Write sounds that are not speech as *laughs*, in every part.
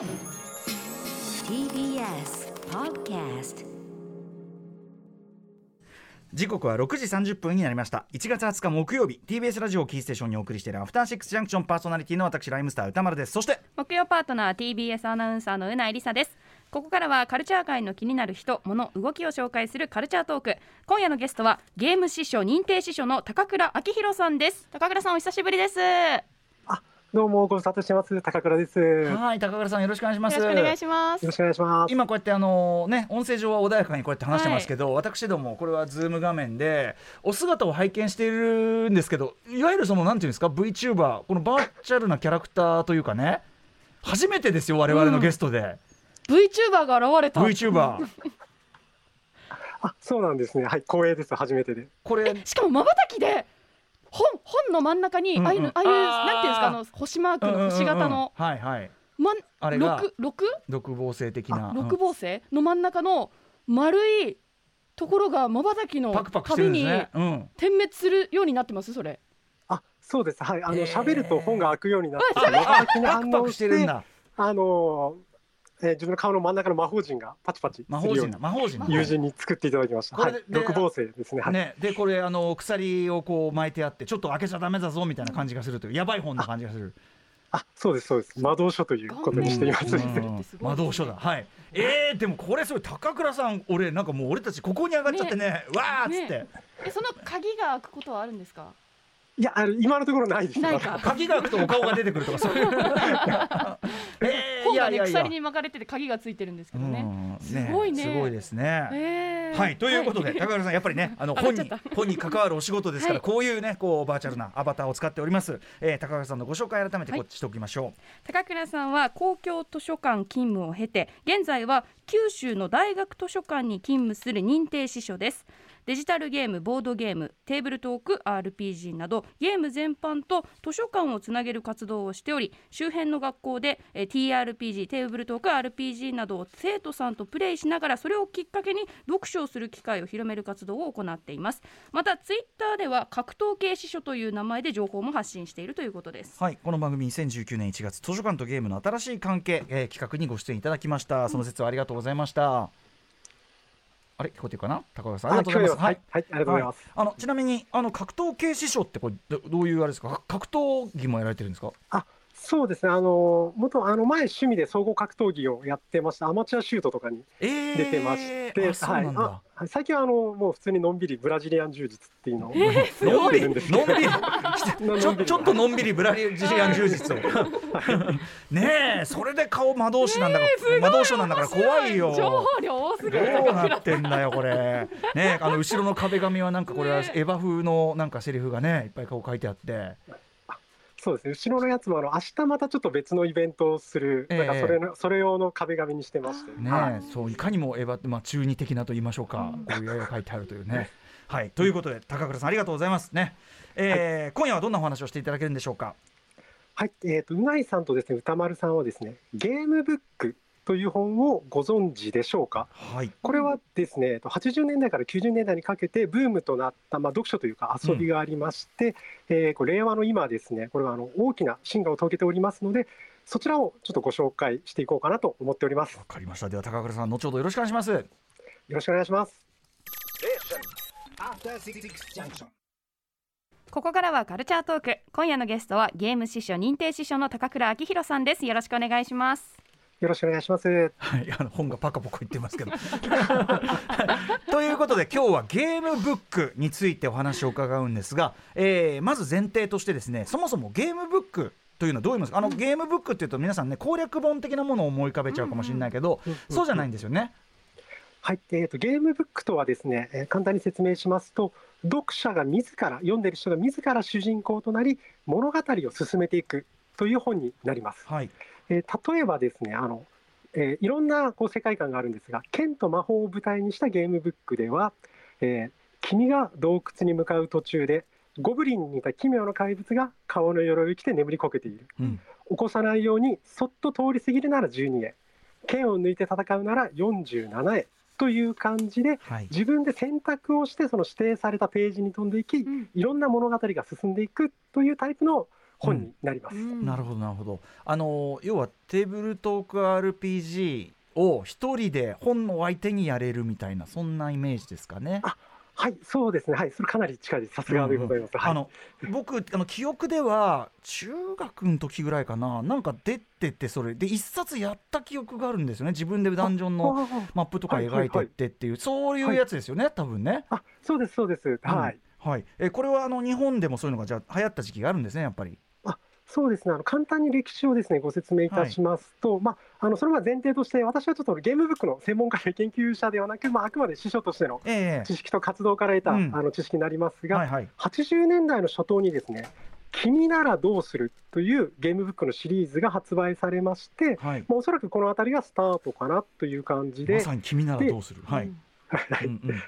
TBS Podcast 時刻は6時30分になりました。1月20日木曜日 TBS ラジオをキーステーションにお送りしているアフターシックスジャンクションパーソナリティの私ライムスター歌丸です。そして木曜パートナー TBS アナウンサーのうないりさです。ここからはカルチャー界の気になる人物動きを紹介するカルチャートーク今夜のゲストはゲーム師匠認定師匠の高倉明宏さんです。高倉さんお久しぶりです。よどうもご無沙汰してます高倉です。よはい高倉さんよろしくお願いしますろしくお願いしますろしくお願いします。今こうやってあのね音声上は穏やかにこうやって話してますけど、私どもこれはズーム画面でお姿を拝見しているんですけどいわゆるそのなんていうんですか VTuber このバーチャルなキャラクターというかね初めてですよ我々のゲストで、VTuber が現れた VTuber あ、そうなんですね。はい、光栄です。初めてで。これしかもまばたきで本本の真ん中にああいうの、ああいうなんていうんですかあの星マークの星型の、うんうんうん。はいはい。まんあれが六六？独房性的な。六芒星？の真ん中の丸いところがまばたきのパクパクしてるん壁にですね、うん、点滅するようになってます？それ。あ、そうです。はい、あのへー。喋ると本が開くようになって、あまばたきにパ反応クパクしてるんだ。あのえー自分の顔の真ん中の魔法陣がパチパチ魔法陣魔法陣だ。友人に作っていただきました。はい。六芒星ですね。はい。ね、でこれあの鎖をこう巻いてあってちょっと開けちゃダメだぞみたいな感じがするというやばい本な感じがする、あ、そうですそうです。魔導書ということにしています。うん。うん魔導書だ。はい。えー、でもこれすごい高倉さん俺なんかもう俺たちここに上がっちゃってねわーっつって、ね。えその鍵が開くことはあるんですか？いや、あの今のところないです。ないか。鍵が開くとお顔が出てくるとかそういう。*laughs* *laughs* *laughs* えー本がね鎖に巻かれてて鍵がついてるんですけどね。うん。すごいね。すごいですね、えー。はいということで、は高倉さんやっぱりね *laughs* あの本に本に関わるお仕事ですから、はい。こういうねこうバーチャルなアバターを使っております、えー、高倉さんのご紹介改めてはい。こうしておきましょ高倉さんは公共図書館勤務を経て現在は九州の大学図書館に勤務する認定司書ですデジタルゲームボードゲームテーブルトーク RPG などゲーム全般と図書館をつなげる活動をしており周辺の学校でえ TRPG テーブルトーク RPG などを生徒さんとプレイしながらそれをきっかけに読書をする機会を広める活動を行っています。またツイッターでは格闘系司書という名前で情報も発信しているということです。はいこの番組2019年1月図書館とゲームの新しい関係、えー企画にご出演いただきました。その説はありがとうございました、あれ？聞こえてるかな？高倉さん。ありがとうございます。はい、はい、ありがとうございます。あのちなみにあの格闘系師匠ってこれどどういうあれですか？か格闘技もやられてるんですか？そうですね。あの元あの前趣味で総合格闘技をやってました。アマチュアシュートとかにえー、出てまして、あそうなんだ、はいあ最近はあのもう普通にのんびりブラジリアン柔術っていうのを、のんびり、やってるんですのんびり、のちょちょっとのんびりブラジリアン柔術を。*laughs* ねえ、それで顔魔導士なんだから、魔導士なんだから怖いよ。情報量多すぎどるうなってんだよこれ。*laughs* ねえ、あの後ろの壁紙はなんかこれはエヴァ風のなんかセリフがねいっぱいこう書いてあって。そうですね。後ろのやつもあの明日またちょっと別のイベントをする、ええなんかそれのそれ用の壁紙にしてまして、ねはいえ、そういかにもエヴァってまあ中二的なと言いましょうか。こういう絵が書いてあるというね。はい、ということで高倉さんありがとうございますね。えー今夜はどんなお話をしていただけるんでしょうか？はい、えっ、とうないさんとですね歌丸さんはですねゲームブックという本をご存知でしょうか？はい。これはですね、えっと80年代から90年代にかけてブームとなった、まあ、読書というか遊びがありまして、えーこれ令和の今ですね、これはあの大きな進化を遂げておりますので、そちらをちょっとご紹介していこうかなと思っております。よわかりました。では高倉さん後ほどよろしくお願いします。ろしくお願いします。ここからはカルチャートーク今夜のゲストはゲーム師匠認定師匠の高倉明宏さんですよろしくお願いしますよろしくお願いします。はい、あの本がパカパカ言ってますけど。*laughs* ということで今日はゲームブックについてお話を伺うんですが、えーまず前提としてですねそもそもゲームブックというのはどう言いますか？あのゲームブックっていうと皆さんね攻略本的なものを思い浮かべちゃうかもしれないけど、そうじゃないんですよね。はい、えーとゲームブックとはですね、えー簡単に説明しますと読者が自ら読んでる人が自ら主人公となり物語を進めていくという本になります。はい。えー例えばですねあの、えーいろんなこう世界観があるんですが剣と魔法を舞台にしたゲームブックでは、えー君が洞窟に向かう途中でゴブリンに似た奇妙な怪物が顔の鎧を着て眠りこけているうん。起こさないようにそっと通り過ぎるなら12へ剣を抜いて戦うなら47へという感じではい。自分で選択をしてその指定されたページに飛んでいきうんいろんな物語が進んでいくというタイプの本になります。なるほどなるほどあの要はテーブルトーク RPG を一人で本の相手にやれるみたいなそんなイメージですかね？あはい、そうですね。はい、それかなり近いです。さすがでございます。はいあの僕あの記憶では中学の時ぐらいかななんか出ててそれで一冊やった記憶があるんですよね自分でダンジョンのあマップとか描いてってっていう、そういうやつですよね、多分ね。あ、そうです、そうです。はい。はい、えこれはあの日本でもそういうのがじゃあ流行った時期があるんですねやっぱり。そうですね。あの簡単に歴史をですねご説明いたしますと、まああのそれは前提として私はちょっとゲームブックの専門家で研究者ではなく、まああくまで司書としてのえ知識と活動から得た、うんあの知識になりますが、はいはい。80年代の初頭にですね。君ならどうするというゲームブックのシリーズが発売されまして、はい。まあ、おそらくこの辺りがスタートかなという感じで、まさに君ならどうする。はい。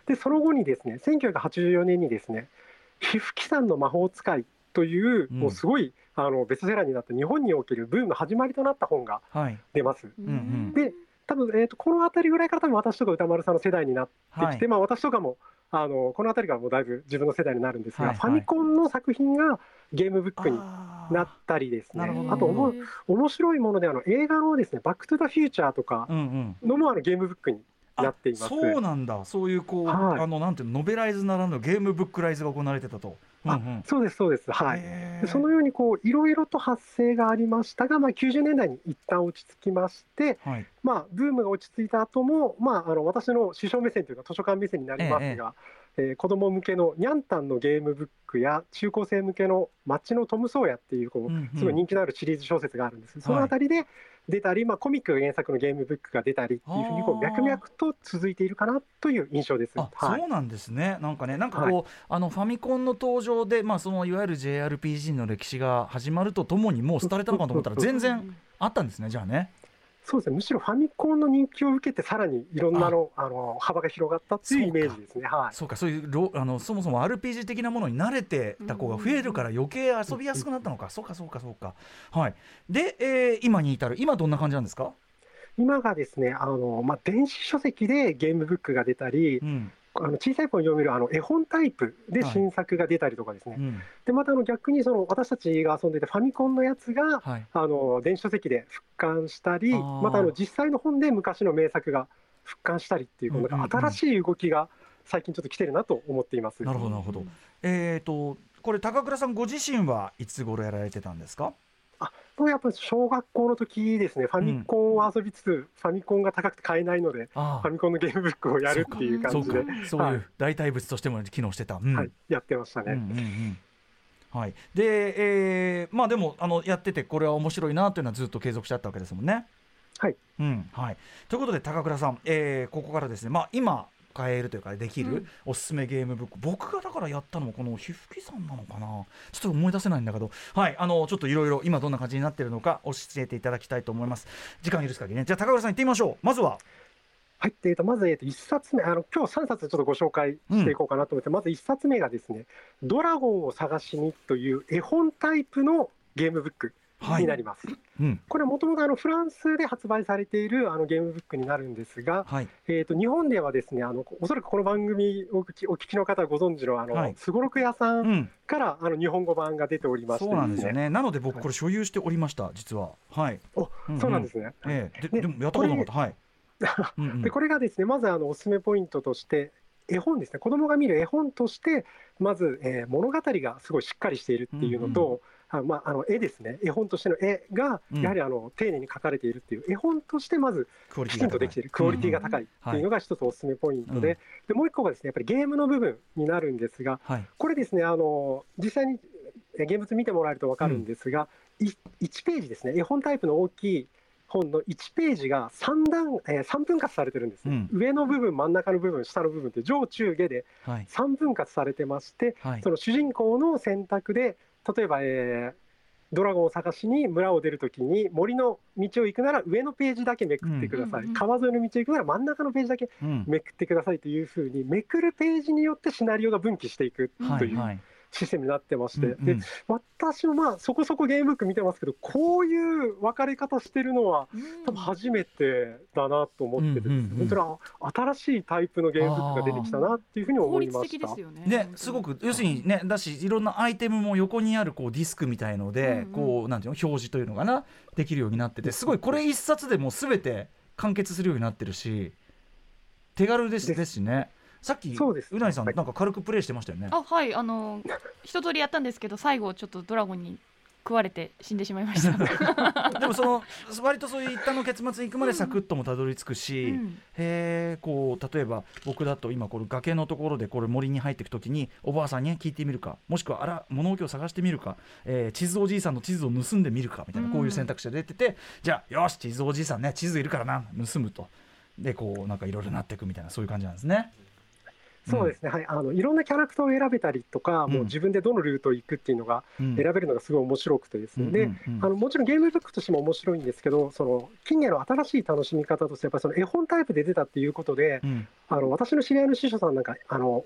でその後にですね1984年にですね「皮膚機産の魔法使い」という、うんもうすごいあのベストセラーになった日本におけるブームの始まりとなった本がはい。出ます。うんうんで多分、えー、とこの辺りぐらいから多分私とか歌丸さんの世代になってはいきて、。まあ、私とかもあのこの辺りからもうだいぶ自分の世代になるんですが、はいはいファミコンの作品がゲームブックになったりですねあとおも面白いものであの映画のですね「バック・トゥ・ザ・フューチャー」とかうんうん。のもあのゲームブックになっています。あそうなんだ。そういうこう、はいあのなんていうのノベライズならぬゲームブックライズが行われてたと。うんうあん。そうですそうです。はい。そのようにこういろいろと発生がありましたが、まあ、90年代に一旦落ち着きまして、はい。まあ、ブームが落ち着いた後も、まあ、あの私の師匠目線というか図書館目線になりますが、えー子ども向けのニャンタンのゲームブックや中高生向けの「街のトム・ソーヤ」っていうこうすごい人気のあるシリーズ小説があるんです、そのあたりで出たり、まあ、コミックが原作のゲームブックが出たりっていうふうにこう脈々と続いているかなという印象です。あ、はいそうなんですね。なんかね、なんかこう、あのファミコンの登場で、まあそのいわゆる JRPG の歴史が始まるとともにもう廃れたのかと思ったら全然あったんですね。じゃあね。そうですね、むしろファミコンの人気を受けて、さらにいろんなのあの幅が広がったっていうイメージですね。はいそうか、そういうロあのそもそも RPG 的なものに慣れてた子が増えるから余計遊びやすくなったのか。そうか、そうか、そうか。はい。で、えー今に至る。今どんな感じなんですか？今がですね、あのまあ、電子書籍でゲームブックが出たりう、ん。あの小さい本読めるあの絵本タイプではい新作が出たりとかですね、うん。でまたあの逆にその私たちが遊んでてファミコンのやつがはい。あの電子書籍で復刊したり、またあの実際の本で昔の名作が復刊したりっていう、この新しい動きが最近ちょっと来てるなと思っています。なるほど、なるほど。えっ、と、これ高倉さんご自身はいつ頃やられてたんですか？もうやっぱり小学校の時ですね、ファミコンを遊びつつ、ファミコンが高くて買えないので、あファミコンのゲームブックをやるっていう感じで、、そうはい。いう代替物としても機能してた。うん。はい、やってましたうんうんうね。ん。はい、で、えーまあでもあのやっててこれは面白いなというのはずっと継続してあったわけですもんね。はい。うん。はい、ということで高倉さん、えーここからですね、まあ、今買えるというかできるうん。おすすめゲームブック、僕がだからやったのもこの皮膚機さんなのかな。ちょっと思い出せないんだけど、はい、あのちょっといろいろ今どんな感じになってるのか教えていただきたいと思います。時間許す限りね。じゃあ高倉さん行ってみましょう。まずは。はい、えー、とまず、えー、と1冊目。あの、今日3冊ちょっとご紹介していこうかなと思って、まず1冊目がですね、ドラゴンを探しにという絵本タイプのゲームブック。はいになります。うん。これはもともとフランスで発売されているあのゲームブックになるんですが、はい。えー、と日本ではですねあのおそらくこの番組をお聞きの方はご存知のあの、はい。すごろく屋さうん。んからあの日本語版が出ておりまして。そうなんですよね。ねなので僕これ所有しておりました実は。はい、おうんそうなんですね。ええ。でででもやったことなかった。はい、*laughs* でこれがですねまずあのおすすめポイントとして絵本ですね。子供が見る絵本としてまず、えー物語がすごいしっかりしているっていうのと、あまあ、あの絵ですね。絵本としての絵がうん。やはりあの丁寧に描かれているっていう絵本としてまずクオリテきちんとできている。クオリティが高いっていうのが一つおすすめポイントで,、はいでもう一個がですねやっぱりゲームの部分になるんですがはい。これですねあの実際にえ現物見てもらえると分かるんですが、い1ページですね。絵本タイプの大きい本の1ページが3段、えー、3分割されてるんですね、上の部分真ん中の部分下の部分って上中下ではい。3分割されてましてはい。その主人公の選択で例えば、えードラゴンを探しに村を出るときに森の道を行くなら上のページだけめくってください、うん川沿いの道を行くなら真ん中のページだけうん。めくってくださいというふうにめくるページによってシナリオが分岐していくという。はいはいシステムになってまして、うんうん。で私もまあそこそこゲームブック見てますけどこういう分かれ方してるのは多分初めてだなと思ってて、うんうんうん。本当にあ新しいタイプのゲームブックが出てきたなっていうふうに効思いました。ですよね。ね、すごく要するにねだしいろんなアイテムも横にあるこうディスクみたいので、うんうん。こうなんていうの表示というのかなできるようになっててすごいこれ一冊でもう全て完結するようになってるし手軽ですです。ですしねさっきそうですうなぎさんはいなんか軽くプレイしてましたよね。あはいあの一通りやったんですけど最後ちょっとドラゴンに食われて死んでしまいました。*laughs* でもその割とそういったの結末に行くまでサクッともたどり着くし、うんへえこう例えば僕だと今これ崖のところでこれ森に入っていくときにおばあさんに聞いてみるかもしくはあら物置を探してみるか、えー地図おじいさんの地図を盗んでみるかみたいなうんこういう選択肢が出てて、じゃあよし地図おじいさんね地図いるからな盗むとでこうなんかいろいろなっていくみたいなそういう感じなんですね。そうですね、はい、あのいろんなキャラクターを選べたりとか、もう自分でどのルートを行くっていうのがうん。選べるのがすごい面白くてですね、でうんうんうん。あのもちろんゲームブックとしても面白いんですけど、その近年の新しい楽しみ方として、やっぱりその絵本タイプで出たっていうことで、うん。あの私の知り合いの師匠さんなんか、あの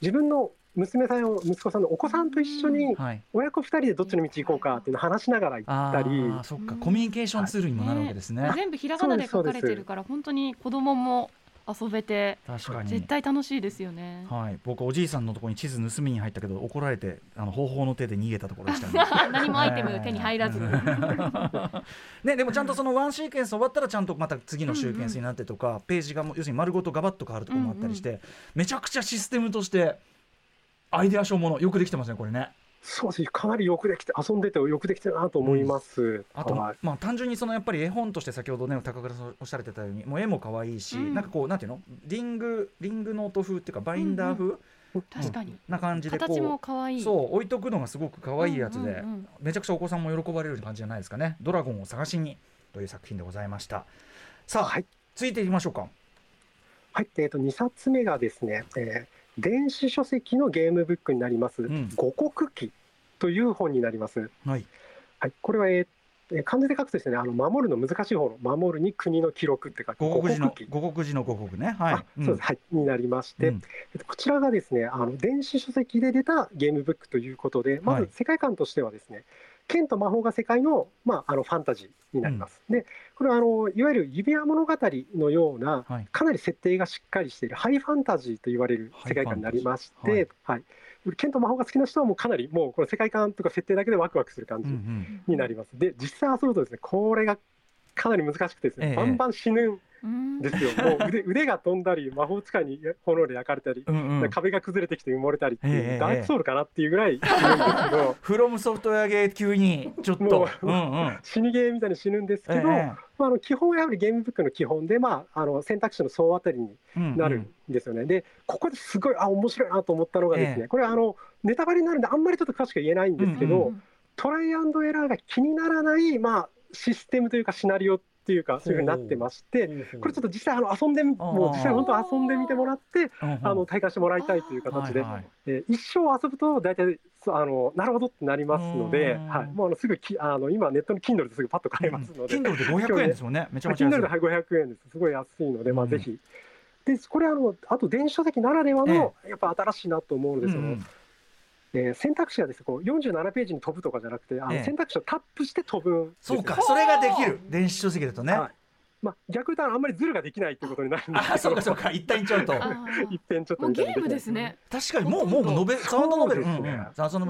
自分の娘さんを息子さんのお子さんと一緒にはい、親子2人でどっちの道行こうかっていうのを話しながら行あったり、ーそっか。コミュニケーションツールにもなるわけですね。全部ひらがなで書かれてるから本当に子供も遊べて確かに絶対楽しいですよね。はい、僕おじいさんのところに地図盗みに入ったけど怒られてあの方法の手で逃げたところでしたね。*laughs* 何もアイテム手に入らずに。*laughs* ね、でもちゃんとそのワンシーケンス終わったらちゃんとまた次のシーケンスになってとか、ページがもう要するに丸ごとガバッと変わるところもあったりして、めちゃくちゃシステムとしてアイデア賞ものよくできてますねこれね。そうですね、かなりよくできて、遊んでてよくできてるなと思います。あと、はい。まあ単純にそのやっぱり絵本として先ほどね高倉さんおっしゃられてたようにもう絵も可愛いし、うん。なんかこうなんていうの？リングリングノート風っていうかバインダー風、確かに。な感じでこう形も可愛い。そう置いとくのがすごく可愛いやつで、うんうんうん。めちゃくちゃお子さんも喜ばれる感じじゃないですかね「ドラゴンを探しに」という作品でございました。さあ、はい。続いていきましょうか。はい、えー、と2冊目がですね、えー電子書籍のゲームブックになります、ん。五国記という本になります。はい。はい、これは、えーえー漢字で書くとですね、あの守るの難しい方の守るに国の記録って書く五国寺の記。五国寺の五国ね。はい。あそうです、はい、になりまして、うん。えっとこちらがですね、あの電子書籍で出たゲームブックということで、まはい。ず世界観としてはですね、剣と魔法が世界の,、まあ、あのファンタジーになります。で、これはあのいわゆる指輪物語のような、はい。かなり設定がしっかりしているハイファンタジーと言われる世界観になりまして、はい。剣と魔法が好きな人はもうかなりもうこの世界観とか設定だけでワクワクする感うんうじん。になります。で、実際遊ぶとですね、これがかなり難しくてですね、ええ。バンバン死ぬんうんですよ。もう腕腕が飛んだり、魔法使いに炎で焼かれたり、うんうん。壁が崩れてきて埋もれたりっていう、ええダークソウルかなっていうぐらい死ぬんですけど、*laughs* フロムソフトウェアゲー級にちょっと。もううんうん死にゲーみたいに死ぬんですけど、えまあ、あの基本はやはりゲームブックの基本で、まあ、あの選択肢の総当たりになるんですよね。で、ここですごいあ面白いなと思ったのがですね、ええ。これあのネタバレになるんであんまりちょっと詳しく言えないんですけど、うんうん。トライアンドエラーが気にならない、まあ、システムというかシナリオっていうかそういうふうになってまして、これちょっと実際あの遊んでもう実際本当遊んでみてもらってうんうんあの体感してもらいたいという形で、はいはい。えー一生遊ぶと大体あのなるほどってなりますので、うん。はい、もうあのすぐきあの今ネットの Kindle ですぐパッと買えますので、うん Kindle で *laughs* 500円ですもんね。めちゃめちゃ Kindle 安い。ではい500円です。すごい安いので、まあうんぜひ。でこれあのあと電子書籍ならではの、やっぱ新しいなと思うので、そのうんうんえー選択肢がですねこう47ページに飛ぶとかじゃなくてあの、ええ。選択肢をタップして飛ぶんですよ。そうか。それができる。電子書籍だとね。はい。まあ、逆にあんまりズルができないということになるんですあけど。そうかそうか。一旦いっちゃうと。一遍ちょっと *laughs* もうゲームですね。確かにもうもうノベサウンドノベル、サウンド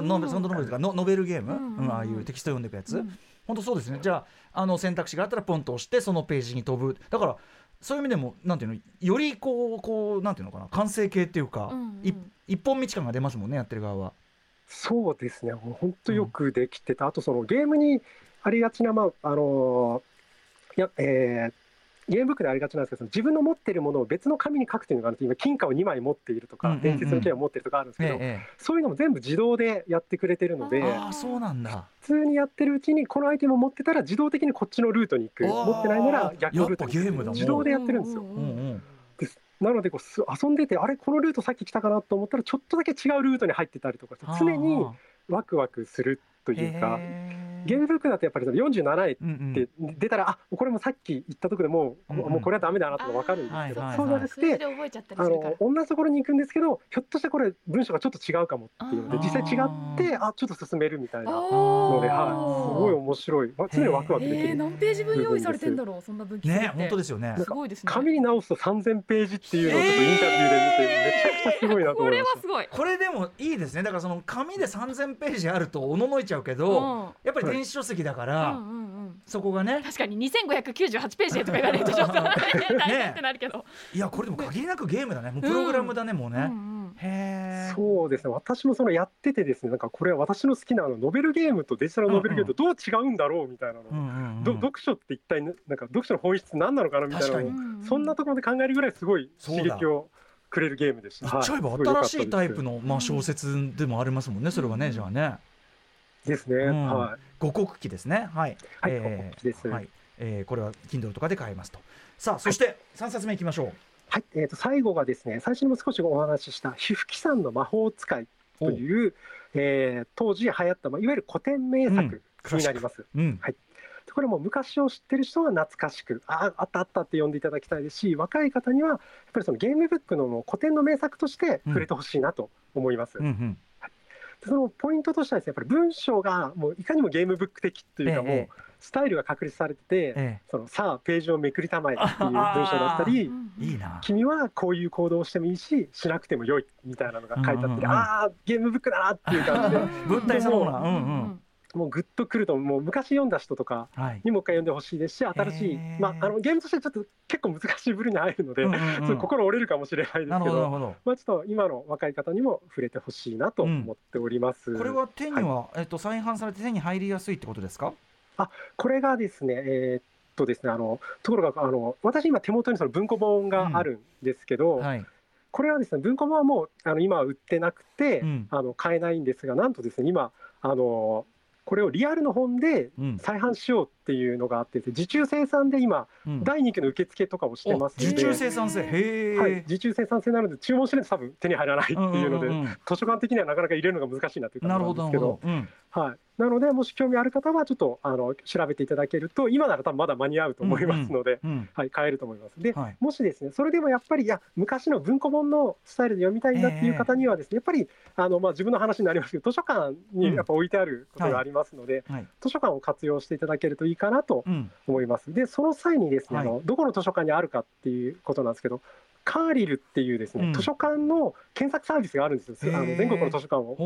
ノベルサウンドノベルとかのノベルゲーム、ううん。んうんうんああいうテキスト読んでいくやつ、うん。本当そうですね。じゃああの選択肢があったらポンと押してそのページに飛ぶ。だからそういう意味でもなんていうの？よりこうこうなんていうのかな？完成形っていうか、うんうん。い一本道感が出ますもんねやってる側は。そうですね、もう本当よくできてた、あとそのゲームにありがちな、まああのいやえーゲームブックでありがちなんですけど、自分の持っているものを別の紙に書くというのがあるんです。今、金貨を2枚持っているとか、うんうんうん。伝説の剣を持っているとかあるんですけど、えそういうのも全部自動でやってくれてるので、えああそうなんだ。普通にやってるうちに、このアイテムを持ってたら、自動的にこっちのルートに行く、持ってないなら逆のルートに行く、自動でやってるんですよ。ううんうんなのでこうす遊んでて、あれ、このルートさっき来たかなと思ったら、ちょっとだけ違うルートに入ってたりとかして、常にあワクワクするとーいうか。へゲームブックだとやっぱりその47円って出たら、あこれもさっき言ったところでもう、うんうん。もうこれはダメだなってのが分かるんですけど、はいはいそうじゃなくて、覚えちゃったりあするから。の同じところに行くんですけどひょっとしてこれ文章がちょっと違うかもっていうので実際違ってあちょっと進めるみたいなのおで、はい、すごいい面白い、まあ、常にワクワクできえー、る。何ページ分用意されてんだろうそんな分岐数って。ね本当ですよね。すごいですね。紙に直すと3000ページっていうのをちょっとインタビューで見て、めちゃくちゃすごいなとこれ思いましはすごい。これでもいいですね。だからその紙で3000ページあるとおののいちゃうけど、やっぱり電子書籍だから、うんうんうん。うんそこがね。確かに2598ページでとか言われると *laughs* ちょっと大変ってなるけど、いやこれでも限りなくゲームだね。もうプログラムだね、もうね、うんうんへ。そうですね。私もそのやっててですねなんかこれは私の好きなあのノベルゲームとデジタルノベルゲームとどう違うんだろうみたいなの、うんうんうん。ど読書って一体ななんか読書の本質何なのかなみたいなのをそんなところで考えるぐらいすごい刺激をくれるゲームでした。言っちゃえば新しいタイプの、まあ、小説でもありますもんねそれはねじゃあねですね。うん。はい。五国旗ですね。はい、はいえー五国旗です。はい。えーこれは Kindle とかで買えますと。さあそして三冊目いきましょう。はい、えー、と最後がですね最初にも少しお話しした「皮膚紀さんの魔法使い」という、えー当時流行った、まあ、いわゆる古典名うん作になります。うん。これも昔を知ってる人は懐かしくああったあったって呼んでいただきたいですし若い方にはやっぱりそのゲームブックの古典の名作として触れてほしいなと思います。うんうん。でそのポイントとしてはですねやっぱり文章がもういかにもゲームブック的というかもうええ。スタイルが確立されてて、えそのさあページをめくりたまえっていう文章だったり君はこういう行動をしてもいいししなくてもよいみたいなのが書いてあって、ああゲームブックだなっていう感じで。*laughs* 文体そのもの。はうんううんんもうグッとくるともう昔読んだ人とかはい。にもう一回読んでほしいですし新しい、まあ、あのゲームとしてちょっと結構難しい部類に入るので、うんうんうん。*laughs* 心折れるかもしれないですけどまあ、ちょっと今の若い方にも触れてほしいなと思っております。これは手には、えっと再販されて手に入りやすいってことですか？これがですね、えーっとですね、あのところがあの私今手元にその文庫本があるんですけど、はい。これはですね文庫本はもうあの今は売ってなくて、うん。あの買えないんですがなんとですね今あのこれをリアルの本でうん。再販しようっていうのがあって受注生産で今うん。第2期の受付とかをしてますので、お受注生産性？はい、受注生産性なので注文しないと多分手に入らないっていうので、*laughs* 図書館的にはなかなか入れるのが難しいなというな感じなんですけるほどなるほどど、うん。はい、なのでもし興味ある方はちょっとあの調べていただけると今なら多分まだ間に合うと思いますので、うんはい、買えると思います。で、はい。もしですねそれでもやっぱりいや昔の文庫本のスタイルで読みたいんだっていう方にはですね、やっぱりあの、まあ、自分の話になりますけど図書館にやっぱ置いてあることがありますので、はい。図書館を活用していただけるといいかなとうん。思います。でその際にですね、はい。あのどこの図書館にあるかっていうことなんですけどカーリルっていうですね、うん。図書館の検索サービスがあるんですよ。あの全国の図書館を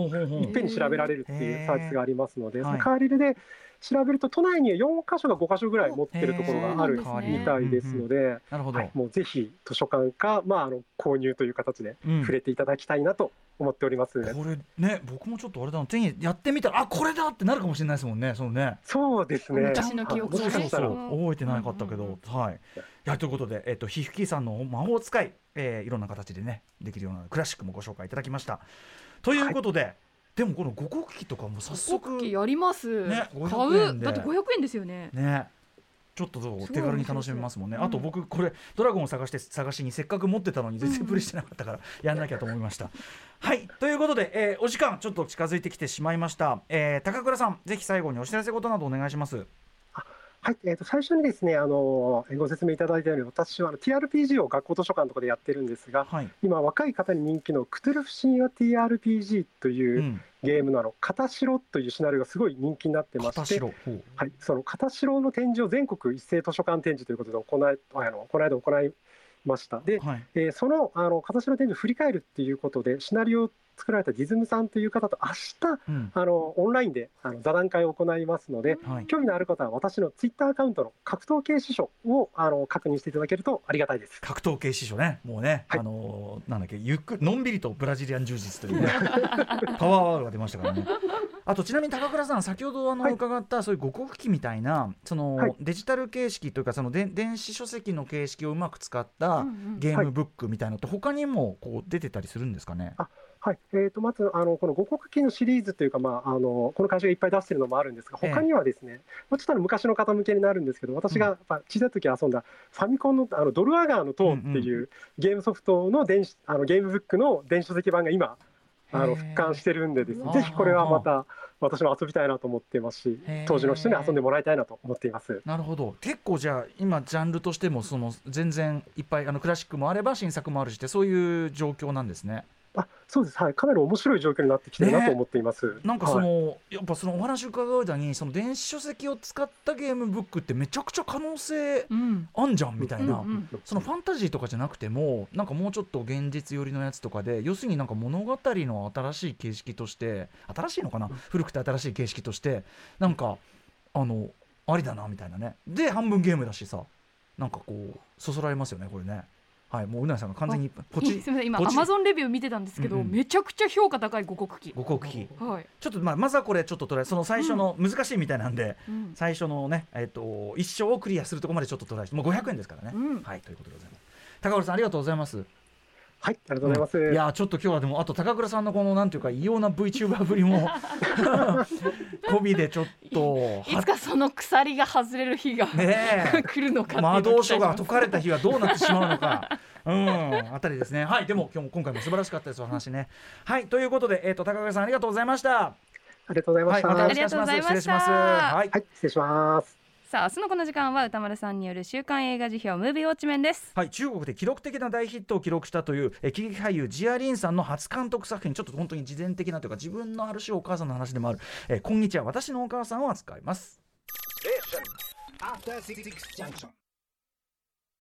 いっぺんに調べられるっていうサービスがありますので、そのカーリルで調べると都内には4箇所か5箇所ぐらい持ってるところがあるみたいですので、なるほど、はい、もうぜひ図書館か、まあ、あの購入という形でうん触れていただきたいなと思っております。これね僕もちょっとあれだな手にやってみたらあこれだってなるかもしれないですもんねそのねそうですね。昔の記憶はいもしかしたらそうそう覚えてなかったけど、うんうんはい。いやということで、えっと、ひふきさんの魔法使い、えー、いろんな形でね、できるようなクラシックもご紹介いただきました。ということで、でもこの五国旗とかも早速、国旗やります、ね買500円でうだって500円ですよねね。ちょっと手軽に楽しめますもんね。面白あと僕これドラゴンを探して探しにせっかく持ってたのに全然プレイしてなかったからやんなきゃと思いました。はいということで、えーお時間ちょっと近づいてきてしまいました。えー高倉さんぜひ最後にお知らせことなどお願いします。はい、えー、と最初にですね、あのご説明いただいたように、私はあの TRPG を学校図書館とかでやってるんですが、はい。今、若い方に人気のクトゥルフ神話 TRPG といううんゲームのあの、片白というシナリオがすごい人気になってまして、はい、その片白の展示を全国一斉図書館展示ということで行い、あのこの間行いました。で、はい。えーそのあの片白展示を振り返るっていうことで、シナリオを作られたディズムさんという方と明日うん。あのオンラインであの座談会を行いますので、はい。興味のある方は私のツイッターアカウントの格闘系司書をあの確認していただけるとありがたいです。格闘系師匠ね、もうね、はいあのーなんだっけ、ゆっくりのんびりとブラジリアン柔術というね、*laughs* パワーワードが出ましたからね。あとちなみに高倉さん、先ほどあの、はい伺ったそういう五国旗みたいな、その、はいデジタル形式というか、そので電子書籍の形式をうまく使ったゲームブックみたいなのって、他にもこう出てたりするんですかね？はい、えー、とまずあのこの五国旗のシリーズというか、まあ、あのこの会社がいっぱい出してるのもあるんですがええ他にはですね、まあちょっと昔の方向けになるんですけど私が小さい時遊んだファミコンのあのドルアガーの塔っていうゲームソフトの電子あのゲームブックの電子書籍版が今あの復刊してるんでですねぜひこれはまた私も遊びたいなと思っていますし当時の人に遊んでもらいたいなと思っています。なるほど結構じゃあ今ジャンルとしてもその全然いっぱいあのクラシックもあれば新作もあるしってそういう状況なんですね。あそうです、はい、かなり面白い状況になってきてるなと思っています。なんかそはい。の、やっぱそのお話伺う間にその電子書籍を使ったゲームブックってめちゃくちゃ可能性うん。あんじゃんみたいな、うんうんそのファンタジーとかじゃなくてもなんかもうちょっと現実寄りのやつとかで要するになんか物語の新しい形式として新しいのかな？古くて新しい形式としてなんかあのありだなみたいなね。で半分ゲームだしさ。なんかこうそそられますよねこれねはいもううなぎさんが完全にポチすみません今アマゾンレビュー見てたんですけど、うんうん。めちゃくちゃ評価高い五国旗。五国旗。はい、ちょっとまあまずはこれちょっとトライその最初の難しいみたいなんで、うん。最初のね、えっと一生をクリアするところまでちょっとトライしてもう500円ですからね、うん。はいということでございます。高倉さんありがとうございますはい、ありがとうございます。いやーちょっと今日はでもあと高倉さんのこのなんていうか異様な VTuber ぶりも *laughs* 込みでちょっといつかその鎖が外れる日が、ねえ来るのか魔導書が解かれた日はどうなってしまうのか。うん、あたりですね。はい、でも、今日も今回も素晴らしかったです、お話ね。はい、ということで、えっ、と、高倉さん、ありがとうございました。ありがとうございまはい、した。はい、ます。ありがとうございました失礼します。はい、失礼します。さあ明日のこの時間は歌丸さんによる週刊映画辞表ムービーウォッチメンですはい、中国で記録的な大ヒットを記録したというえ喜劇俳優ジアリンさんの初監督作品ちょっと本当に事前的なというか自分のある種お母さんの話でもある「えー、今日は私のお母さん」を扱います。Junction.